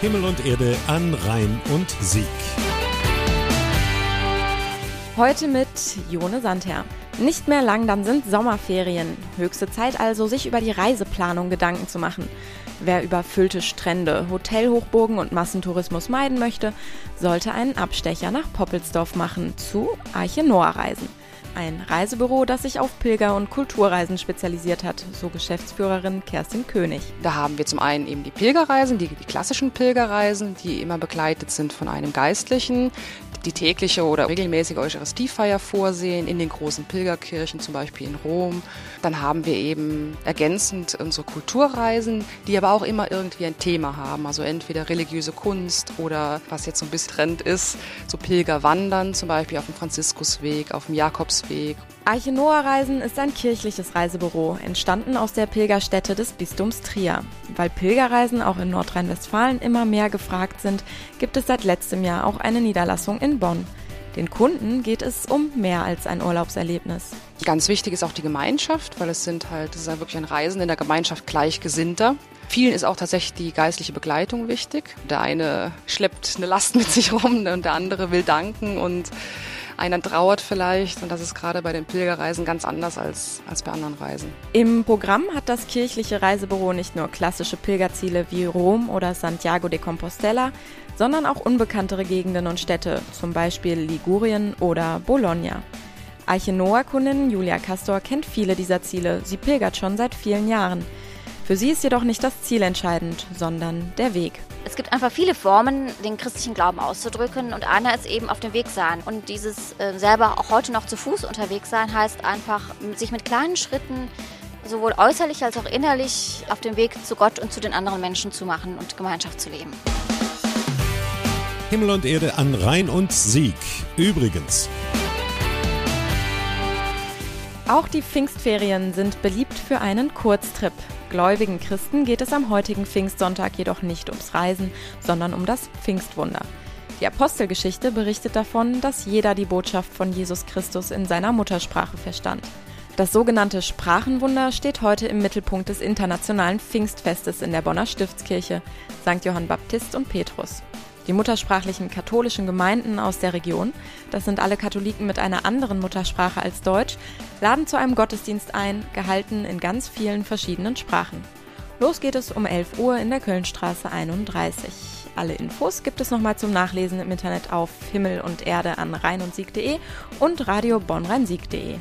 Himmel und Erde an Rhein und Sieg. Heute mit Jone Sandherr. Nicht mehr lang, dann sind Sommerferien. Höchste Zeit also, sich über die Reiseplanung Gedanken zu machen. Wer überfüllte Strände, Hotelhochburgen und Massentourismus meiden möchte, sollte einen Abstecher nach Poppelsdorf machen zu Arche Noah Reisen. Ein Reisebüro, das sich auf Pilger- und Kulturreisen spezialisiert hat, so Geschäftsführerin Kerstin König. Da haben wir zum einen eben die Pilgerreisen, die, die klassischen Pilgerreisen, die immer begleitet sind von einem Geistlichen, die tägliche oder regelmäßige Eucharistiefeier vorsehen in den großen Pilgerkirchen, zum Beispiel in Rom. Dann haben wir eben ergänzend unsere Kulturreisen, die aber auch immer irgendwie ein Thema haben. Also entweder religiöse Kunst oder was jetzt so ein bisschen Trend ist, so Pilgerwandern, zum Beispiel auf dem Franziskusweg, auf dem Jakobsweg. Arche Noah Reisen ist ein kirchliches Reisebüro, entstanden aus der Pilgerstätte des Bistums Trier. Weil Pilgerreisen auch in Nordrhein-Westfalen immer mehr gefragt sind, gibt es seit letztem Jahr auch eine Niederlassung in Bonn. Den Kunden geht es um mehr als ein Urlaubserlebnis. Ganz wichtig ist auch die Gemeinschaft, weil es sind halt, es ist halt wirklich ein Reisen in der Gemeinschaft Gleichgesinnter. Vielen ist auch tatsächlich die geistliche Begleitung wichtig. Der eine schleppt eine Last mit sich rum und der andere will danken und einer trauert vielleicht und das ist gerade bei den Pilgerreisen ganz anders als, als bei anderen Reisen. Im Programm hat das kirchliche Reisebüro nicht nur klassische Pilgerziele wie Rom oder Santiago de Compostela, sondern auch unbekanntere Gegenden und Städte, zum Beispiel Ligurien oder Bologna. Arche Noah-Kundin Julia Castor kennt viele dieser Ziele. Sie pilgert schon seit vielen Jahren. Für sie ist jedoch nicht das Ziel entscheidend, sondern der Weg. Es gibt einfach viele Formen, den christlichen Glauben auszudrücken und einer ist eben auf dem Weg sein. Und dieses äh, selber auch heute noch zu Fuß unterwegs sein heißt einfach, sich mit kleinen Schritten sowohl äußerlich als auch innerlich auf dem Weg zu Gott und zu den anderen Menschen zu machen und Gemeinschaft zu leben. Himmel und Erde an Rhein und Sieg. Übrigens. Auch die Pfingstferien sind beliebt für einen Kurztrip. Gläubigen Christen geht es am heutigen Pfingstsonntag jedoch nicht ums Reisen, sondern um das Pfingstwunder. Die Apostelgeschichte berichtet davon, dass jeder die Botschaft von Jesus Christus in seiner Muttersprache verstand. Das sogenannte Sprachenwunder steht heute im Mittelpunkt des internationalen Pfingstfestes in der Bonner Stiftskirche, St. Johann Baptist und Petrus. Die muttersprachlichen katholischen Gemeinden aus der Region, das sind alle Katholiken mit einer anderen Muttersprache als Deutsch, laden zu einem Gottesdienst ein, gehalten in ganz vielen verschiedenen Sprachen. Los geht es um 11 Uhr in der Kölnstraße 31. Alle Infos gibt es nochmal zum Nachlesen im Internet auf Himmel und Erde an rhein und sieg.de und radio bonn sieg.de.